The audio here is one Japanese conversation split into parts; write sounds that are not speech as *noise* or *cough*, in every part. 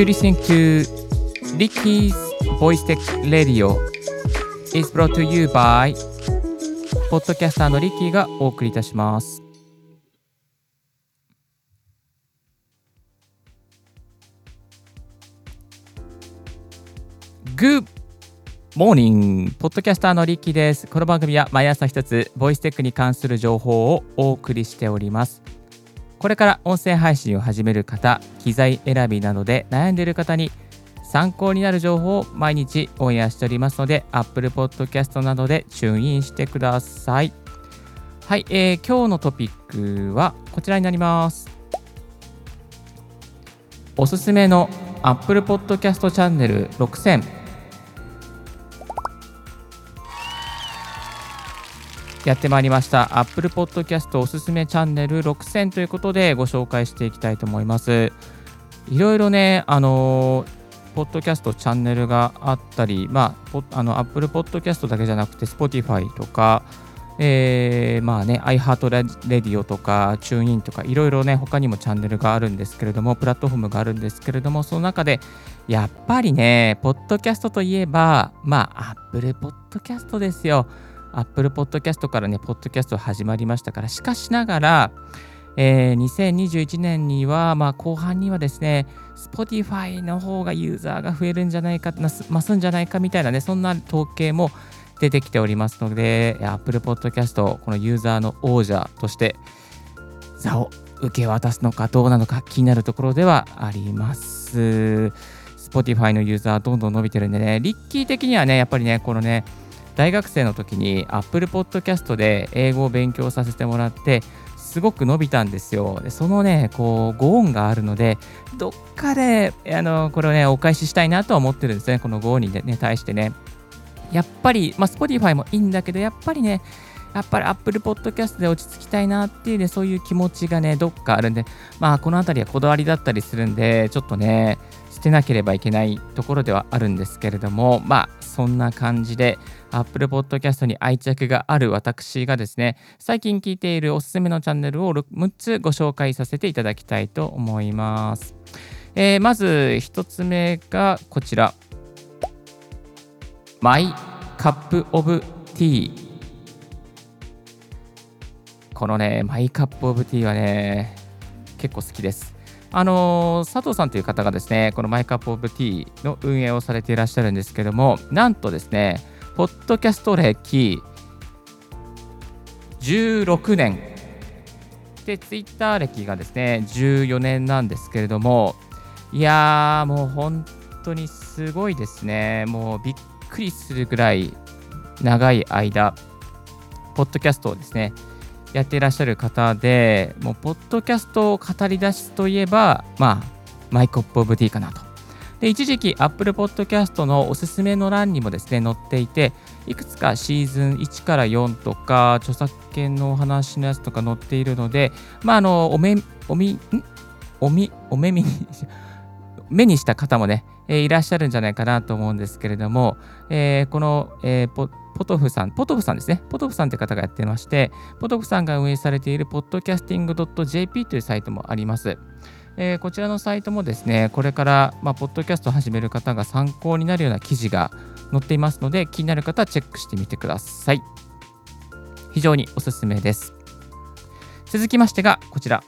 You listen to Ricky's Voice Tech Radio is brought to you by ポッドキャスターのリッキーがお送りいたします。Good morning! ポッドキャスターのリッキーです。この番組は毎朝一つ、ボイステックに関する情報をお送りしております。これから音声配信を始める方、機材選びなどで悩んでいる方に参考になる情報を毎日オンエアしておりますので、Apple Podcast などでチューンインしてください。はい、えー今日のトピックはこちらになります。おすすめの Apple Podcast チャンネル6000やってまいりました Apple Podcast おすすめチャンネル6000ということでご紹介していきたいと思います。いろいろね、あのポッドキャストチャンネルがあったり、まあ、あの Apple Podcast だけじゃなくて Spotify とか、えーまあね、iHeartRadio とか TuneIn とかいろいろね、他にもチャンネルがあるんですけれども、プラットフォームがあるんですけれども、その中でやっぱりね、ポッドキャストといえば、まあ、Apple Podcast ですよ。Apple Podcast からね、ポッドキャスト始まりましたから、しかしながら、えー2021年には、まあ、後半にはですね、Spotify の方がユーザーが増えるんじゃないか、増すんじゃないかみたいなね、そんな統計も出てきておりますので、Apple Podcast、このユーザーの王者として、座を受け渡すのかどうなのか気になるところではあります。Spotify のユーザーどんどん伸びてるんでね、リッキー的にはね、やっぱりね、このね、大学生の時に Apple Podcast で英語を勉強させてもらって、すごく伸びたんですよ。でそのね、こう、ご恩があるので、どっかで、あの、これをね、お返ししたいなとは思ってるんですね、このご恩にね、対してね。やっぱり、まあ、Spotify もいいんだけど、やっぱりね、やっぱり Apple Podcast で落ち着きたいなっていうね、そういう気持ちがね、どっかあるんで、まあ、このあたりはこだわりだったりするんで、ちょっとね、捨てなければいけないところではあるんですけれども、まあ、そんな感じで、Apple Podcast に愛着がある私がですね、最近聞いているおすすめのチャンネルを6つご紹介させていただきたいと思います。えーまず1つ目がこちら。 My Cup of Tea。このね、 My Cup of Tea はね、結構好きです。あのー佐藤さんという方がですね、この My Cup of Tea の運営をされていらっしゃるんですけども、なんとですね、ポッドキャスト歴16年で、ツイッター歴がですね、14年なんですけれども、いやー、もう本当にすごいですね。もうびっくりするぐらい長い間、ポッドキャストをですね、やっていらっしゃる方で、もう、ポッドキャストを語り出すといえば、まあ、マイコップオブティーかなと。で、一時期、Apple Podcast のおすすめの欄にもですね、載っていて、いくつかシーズン1から4とか、著作権のお話のやつとか載っているので、まあ、あの、おめ、おみ、ん？おみ、お目見に、*laughs* 目にした方もね、えーいらっしゃるんじゃないかなと思うんですけれども、えーこの、えーポポトフさん、ポトフさんですね、ポトフさんという方がやってまして、ポトフさんが運営されている podcasting.jp というサイトもあります。えーこちらのサイトもですね、これから、まあ、ポッドキャストを始める方が参考になるような記事が載っていますので、気になる方はチェックしてみてください。非常におすすめです。続きましてが、こちら。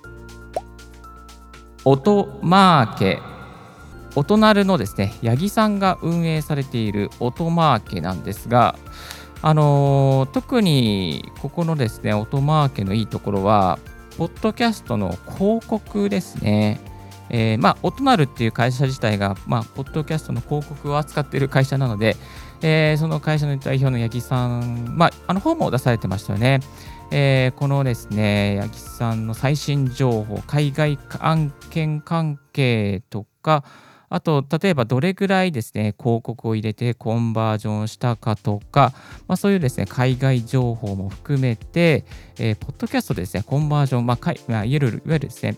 音マーケ。音なるのですね、八木さんが運営されている音マーケなんですが、あの特にここのですね、音マーケのいいところは、ポッドキャストの広告ですね。えーまあ、音なるっていう会社自体が、まあ、ポッドキャストの広告を扱っている会社なので、えーその会社の代表の八木さん、まあ、あの本も出されてましたよね。えーこのですね、八木さんの最新情報、海外案件関係とか、あと、例えばどれぐらいですね、広告を入れてコンバージョンしたかとか、まあ、そういうですね、海外情報も含めて、えーポッドキャストですね、コンバージョン、まあ、かいまあ、いわゆるいわゆるですね、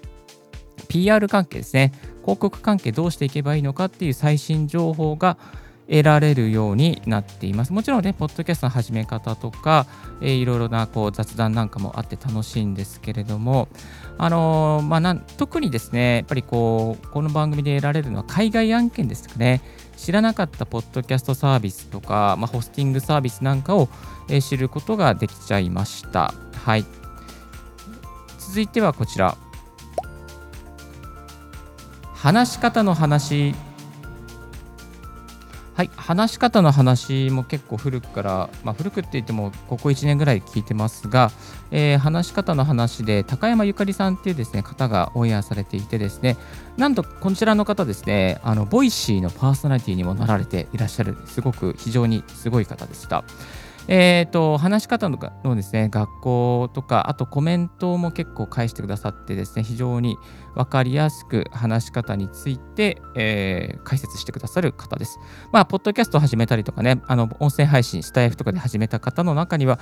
PR 関係ですね、広告関係どうしていけばいいのかっていう最新情報が、得られるようになっています。もちろんね、ポッドキャストの始め方とか、えー、いろいろなこう雑談なんかもあって楽しいんですけれども、あのー、まあなん、特にですね、やっぱりこう、この番組で得られるのは海外案件ですかね。知らなかったポッドキャストサービスとか、まあ、ホスティングサービスなんかを、え、知ることができちゃいました。はい。続いてはこちら。話し方の話はい、話し方の話も結構古くから、まあ、古くって言ってもここ1年ぐらい聞いてますが、えー、話し方の話で高山ゆかりさんっていうですね方がオンエアされていてですねなんとこちらの方ですねあの Voicy のパーソナリティにもなられていらっしゃるすごく非常にすごい方でした。えーと、話し方ののですね学校とかあとコメントも結構返してくださってですね非常に分かりやすく話し方について、えー、解説してくださる方です。まあ、ポッドキャストを始めたりとかねあの音声配信スタエフとかで始めた方の中には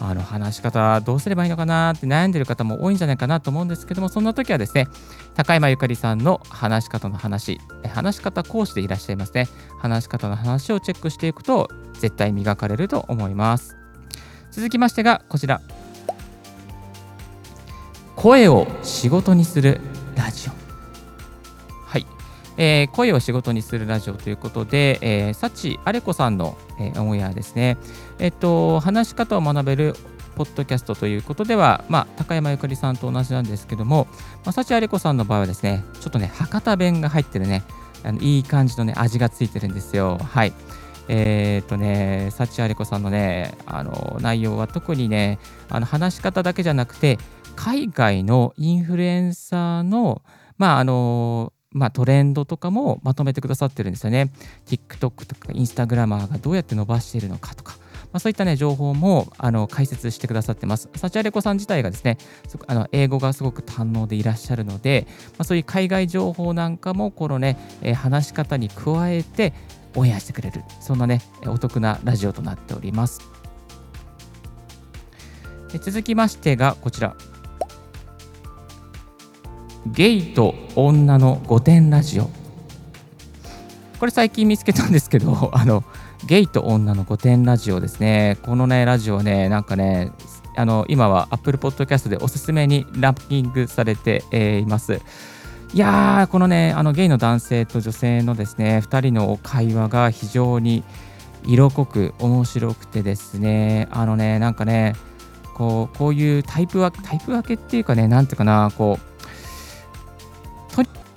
あの話し方どうすればいいのかなって悩んでる方も多いんじゃないかなと思うんですけどもそんな時はですね高山ゆかりさんの話し方の話話し方講師でいらっしゃいますね話し方の話をチェックしていくと絶対磨かれると思います。続きましてがこちら。声を仕事にするラジオ。えー、声を仕事にするラジオということで、えー、幸あれ子さんの、えー、オンエアですね。えっと、話し方を学べるポッドキャストということでは、まあ、高山ゆかりさんと同じなんですけども、まあ、幸あれ子さんの場合はですね、ちょっとね、博多弁が入ってるね、あのいい感じのね、味がついてるんですよ。はい。えー、っとね、幸あれ子さんのね、あの内容は特にね、あの話し方だけじゃなくて、海外のインフルエンサーの、まあ、あのまあ、トレンドとかもまとめてくださってるんですよね。TikTok とか Instagram がどうやって伸ばしているのかとか、まあ、そういったね、情報もあの解説してくださってます。サチアレコさん自体がですね、あの英語がすごく堪能でいらっしゃるので、まあ、そういう海外情報なんかも、このね、えー、話し方に加えてオンエアしてくれる、そんなね、お得なラジオとなっております。続きましてが、こちら。ゲイと女の御殿ラジオ。これ最近見つけたんですけど *laughs* あのゲイと女の御殿ラジオですね。このねラジオねなんかねあの今は Apple Podcast でおすすめにランキングされて、えー、います。いやーこのねあのゲイの男性と女性のですね2人の会話が非常に色濃く面白くてですね。あのねなんかねこうこういうタイプ分けタイプ分けっていうかねなんていうかなこう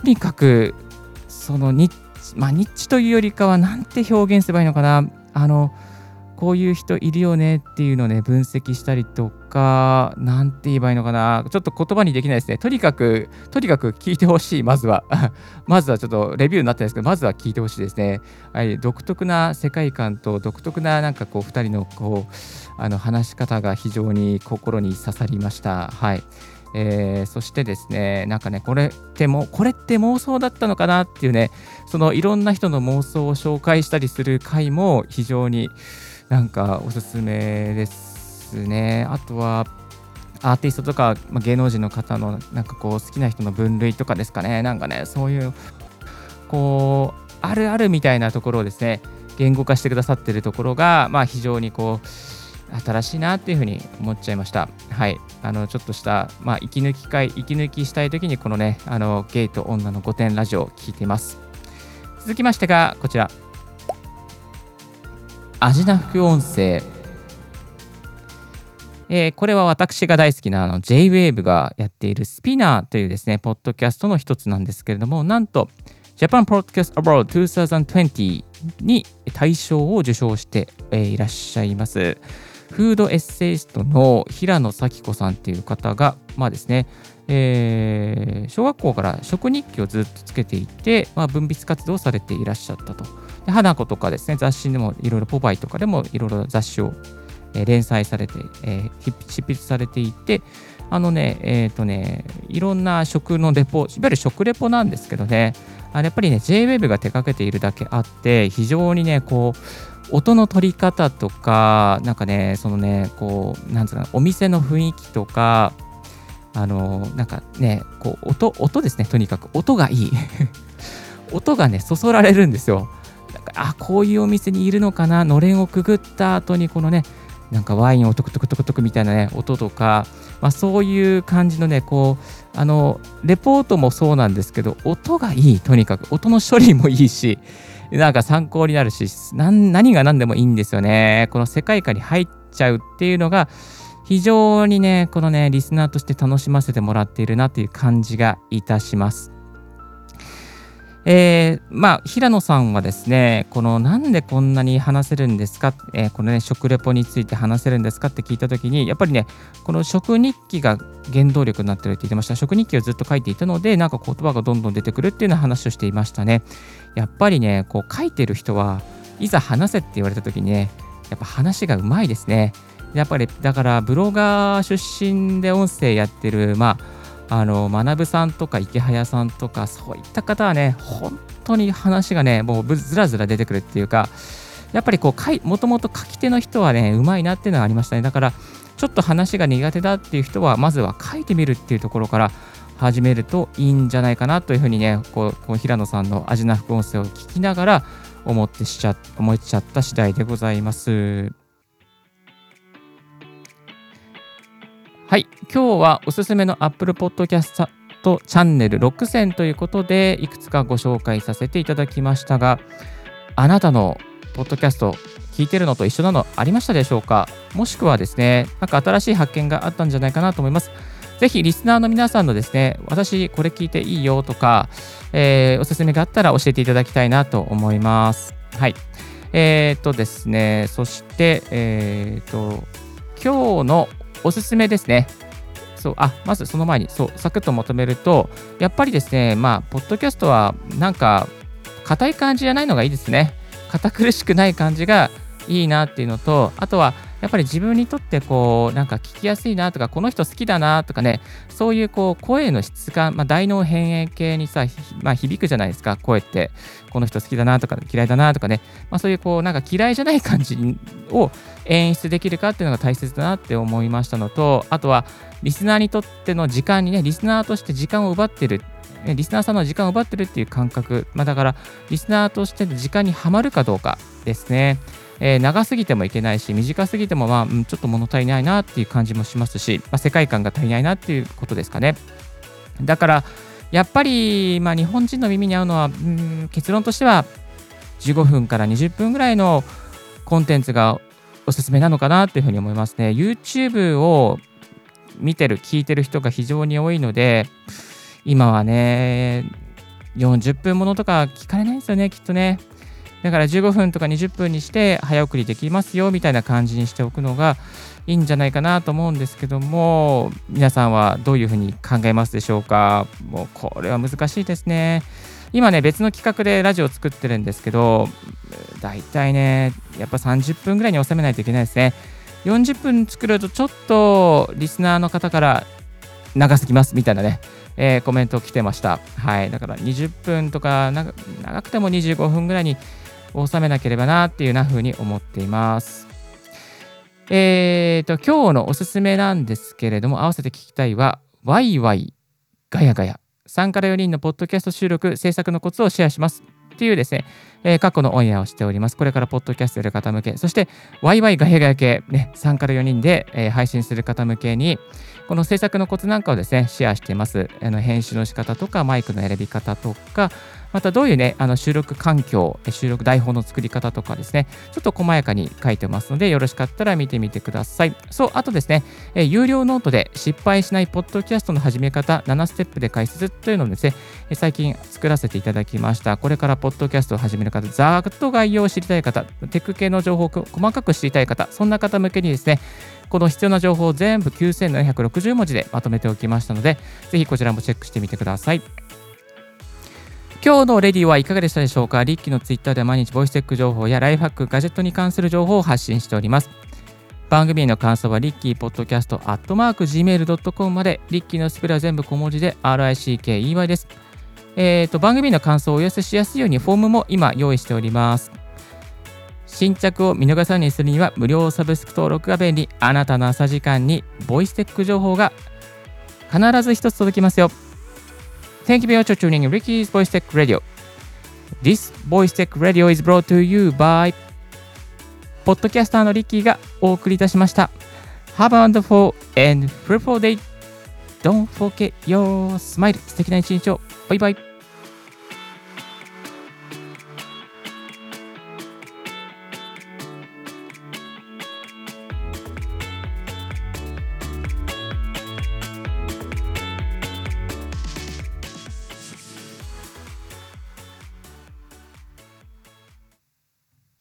にかく、そのニッチ、まあ、ニッチというよりかは、なんて表現すればいいのかな。あの、こういう人いるよねっていうのをね、分析したりとか、なんて言えばいいのかな。ちょっと言葉にできないですね。とにかく、とにかく聞いてほしい、まずは。*laughs* まずはちょっとレビューになってないですけど、まずは聞いてほしいですね。はい、独特な世界観と独特ななんかこう、2人のこう、あの話し方が非常に心に刺さりました。はい。えー、そしてですね、なんかね、これっても、これって妄想だったのかなっていうね、そのいろんな人の妄想を紹介したりする回も非常になんかおすすめですね。あとは、アーティストとか、ま、芸能人の方のなんかこう好きな人の分類とかですかね、なんかね、そういう、こう、あるあるみたいなところをですね、言語化してくださってるところが、まあ、非常にこう、新しいなっていうふうに思っちゃいました。はい。あの、ちょっとした、まあ、息抜き会、息抜きしたいときに、このね、あの、ゲイと女の御殿ラジオを聞いています。続きましてが、こちら。アジナ副音声。えー、これは私が大好きなあの JWAVE がやっているスピナーというですね、ポッドキャストの一つなんですけれども、なんと、Japan Podcast Award 2020に大賞を受賞して、えー、いらっしゃいます。フードエッセイストの平野咲子さんっていう方が、まあですね、えー、小学校から食日記をずっとつけていて、まあ、分泌活動をされていらっしゃったと。で花子とかですね、雑誌でもいろいろ、ポパイとかでもいろいろ雑誌を、え、連載されて、えー、執筆されていて、あのね、えっ、ー、とね、いろんな食のレポ、いわゆる食レポなんですけどね、あやっぱりね、 J-WAVE が手掛けているだけあって、非常にね、こう、音の取り方とか、なんかね、そのね、こう、なんつうか、お店の雰囲気とか、あの、なんかね、こう、音、音ですね、とにかく。音がいい。*laughs* 音がね、そそられるんですよなんか。あこういうお店にいるのかなのれんをくぐった後にこのねなんかワインをトクトクトクトクみたいなね音とか、まあ、そういう感じのねこうあのレポートもそうなんですけど音がいいとにかく音の処理もいいしなんか参考になるし何が何でもいいんですよね。この世界観に入っちゃうっていうのが非常にねこのねリスナーとして楽しませてもらっているなという感じがいたします。えー、まあ、平野さんはですね、このなんでこんなに話せるんですか、えー、このね、食レポについて話せるんですかって聞いたときに、やっぱりね、この食日記が原動力になってるって言ってました。食日記をずっと書いていたので、なんか言葉がどんどん出てくるっていうような話をしていましたね。やっぱりね、こう書いてる人はいざ話せって言われたときにね、やっぱ話がうまいですね。やっぱり、だからブロガー出身で音声やってる、まあ、あの学さんとか池早さんとかそういった方はね本当に話がねもうずらずら出てくるっていうかやっぱりこうもともと書き手の人はねうまいなっていうのがありましたねだからちょっと話が苦手だっていう人はまずは書いてみるっていうところから始めるといいんじゃないかなというふうにねこうこう平野さんの味な副音声を聞きながら思ってしちゃ思っちゃった次第でございます。はい、今日はおすすめの Apple Podcast チャンネル6選ということで、いくつかご紹介させていただきましたが、あなたのポッドキャスト聞いてるのと一緒なのありましたでしょうか？もしくはですね、なんか新しい発見があったんじゃないかなと思います。ぜひリスナーの皆さんのですね、私これ聞いていいよとか、えー、おすすめがあったら教えていただきたいなと思います。はい。えー、っとですね、そして、えー、っと、今日のおすすめですね。そう、あ、まずその前に、そう、サクッとまとめると、やっぱりですね、まあ、ポッドキャストは、なんか、硬い感じじゃないのがいいですね。堅苦しくない感じがいいなっていうのと、あとは、やっぱり自分にとってこうなんか聞きやすいなとかこの人好きだなとかねそういうこう声の質感、まあ、大脳変影系にさ、まあ、響くじゃないですか声って。この人好きだなとか嫌いだなとかね、まあ、そういうこうなんか嫌いじゃない感じを演出できるかっていうのが大切だなって思いましたのとあとはリスナーにとっての時間にねリスナーとして時間を奪ってる。リスナーさんの時間を奪ってるっていう感覚、まあ、だからリスナーとしての時間にはまるかどうかですね。えー、長すぎてもいけないし、短すぎても、まあ、うん、ちょっと物足りないなっていう感じもしますし、まあ、世界観が足りないなっていうことですかね。だから、やっぱり、まあ、日本人の耳に合うのは、うん、結論としては、15分から20分ぐらいのコンテンツがおすすめなのかなっていうふうに思いますね。YouTube を見てる、聞いてる人が非常に多いので、今はね、40分ものとか聞かれないですよね、きっとね。だから15分とか20分にして早送りできますよみたいな感じにしておくのがいいんじゃないかなと思うんですけども皆さんはどういうふうに考えますでしょうか？もうこれは難しいですね今ね別の企画でラジオを作ってるんですけどだいたいねやっぱ30分ぐらいに収めないといけないですね40分作るとちょっとリスナーの方から長すぎますみたいなねえー、コメント来てました。はい。だから20分とか長くても25分ぐらいに収めなければなっていうな風に思っています。えーと、今日のおすすめなんですけれども、合わせて聞きたいは、ワイワイガヤガヤ。3から4人のポッドキャスト収録、制作のコツをシェアします。っていうですね、えー、過去のオンエアをしております。これからポッドキャストやる方向け、そして、ワイワイガヤガヤ系、ね、3から4人で、えー、配信する方向けに、この制作のコツなんかをですね、シェアしています。あの編集の仕方とか、マイクの選び方とか、またどういうね、あの収録環境、収録台本の作り方とかですね、ちょっと細やかに書いてますので、よろしかったら見てみてください。そう、あとですね、え有料ノートで失敗しないポッドキャストの始め方7ステップで解説というのをですね、最近作らせていただきました。これからポッドキャストを始める方、ざーっと概要を知りたい方、テック系の情報を細かく知りたい方、そんな方向けにですね、この必要な情報を全部9760文字でまとめておきましたので、ぜひこちらもチェックしてみてください。今日のレディはいかがでしたでしょうか？リッキーのツイッターで毎日ボイステック情報やライフハック、ガジェットに関する情報を発信しております。番組への感想はリッキーポッドキャストアットマーク Gmail.com まで、リッキーのスペルは全部小文字で RICKEY です。えっ、ー、と、番組の感想をお寄せしやすいようにフォームも今用意しております。新着を見逃さないにするには無料サブスク登録が便利。あなたの朝時間にボイステック情報が必ず一つ届きますよ。Thank you very much for tuning in Ricky's Voice Tech Radio. This Voice Tech Radio is brought to you by ポッドキャスターのリッキーがお送りいたしました。Have a wonderful and fruitful day! Don't forget your smile! 素敵な一日を。バイバイ